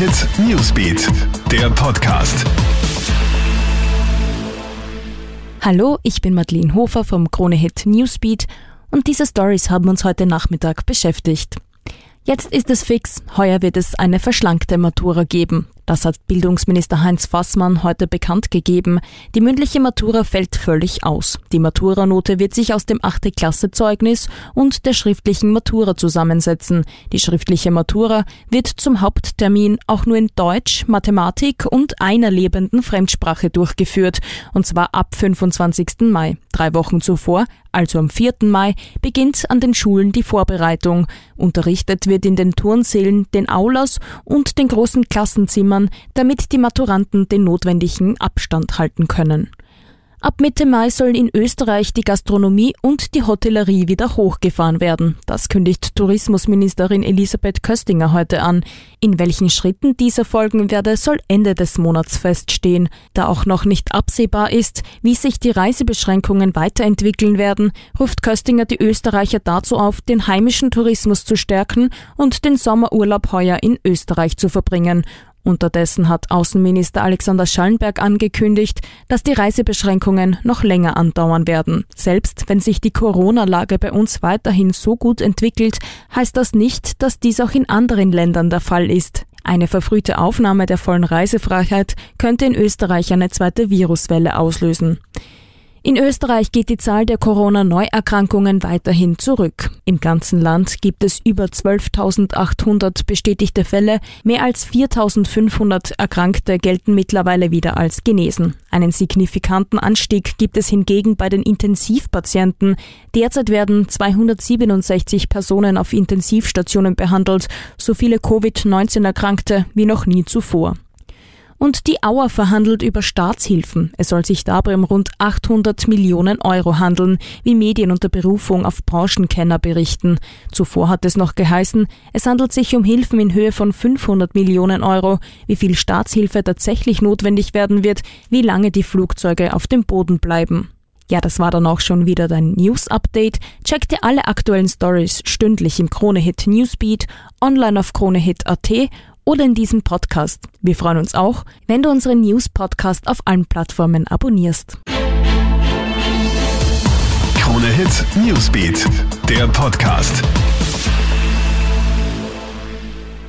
Hit Newsbeat, der Podcast. Hallo, ich bin Madeleine Hofer vom Krone Hit Newsbeat und diese Stories haben uns heute Nachmittag beschäftigt. Jetzt ist es fix, heuer wird es eine verschlankte Matura geben. Das hat Bildungsminister Heinz Fassmann heute bekannt gegeben. Die mündliche Matura fällt völlig aus. Die Maturanote wird sich aus dem 8. Klasse Zeugnis und der schriftlichen Matura zusammensetzen. Die schriftliche Matura wird zum Haupttermin auch nur in Deutsch, Mathematik und einer lebenden Fremdsprache durchgeführt, und zwar ab 25. Mai. Drei Wochen zuvor, also am 4. Mai, beginnt an den Schulen die Vorbereitung. Unterrichtet wird in den Turnsälen, den Aulas und den großen Klassenzimmern Jahren, damit die Maturanten den notwendigen Abstand halten können. Ab Mitte Mai sollen in Österreich die Gastronomie und die Hotellerie wieder hochgefahren werden. Das kündigt Tourismusministerin Elisabeth Köstinger heute an. In welchen Schritten dieser folgen werde, soll Ende des Monats feststehen. Da auch noch nicht absehbar ist, wie sich die Reisebeschränkungen weiterentwickeln werden, ruft Köstinger die Österreicher dazu auf, den heimischen Tourismus zu stärken und den Sommerurlaub heuer in Österreich zu verbringen. Unterdessen hat Außenminister Alexander Schallenberg angekündigt, dass die Reisebeschränkungen noch länger andauern werden. Selbst wenn sich die Corona-Lage bei uns weiterhin so gut entwickelt, heißt das nicht, dass dies auch in anderen Ländern der Fall ist. Eine verfrühte Aufnahme der vollen Reisefreiheit könnte in Österreich eine zweite Viruswelle auslösen. In Österreich geht die Zahl der Corona-Neuerkrankungen weiterhin zurück. Im ganzen Land gibt es über 12.800 bestätigte Fälle, mehr als 4.500 Erkrankte gelten mittlerweile wieder als genesen. Einen signifikanten Anstieg gibt es hingegen bei den Intensivpatienten. Derzeit werden 267 Personen auf Intensivstationen behandelt, so viele Covid-19-Erkrankte wie noch nie zuvor. Und die Auer verhandelt über Staatshilfen. Es soll sich dabei um rund 800 Millionen Euro handeln, wie Medien unter Berufung auf Branchenkenner berichten. Zuvor hat es noch geheißen, es handelt sich um Hilfen in Höhe von 500 Millionen Euro. Wie viel Staatshilfe tatsächlich notwendig werden wird, wie lange die Flugzeuge auf dem Boden bleiben. Ja, das war dann auch schon wieder dein News-Update. Check dir alle aktuellen Stories stündlich im Kronehit Newsbeat, online auf kronehit.at oder in diesem Podcast. Wir freuen uns auch, wenn du unseren News-Podcast auf allen Plattformen abonnierst. Krone Hit Newsbeat, der Podcast.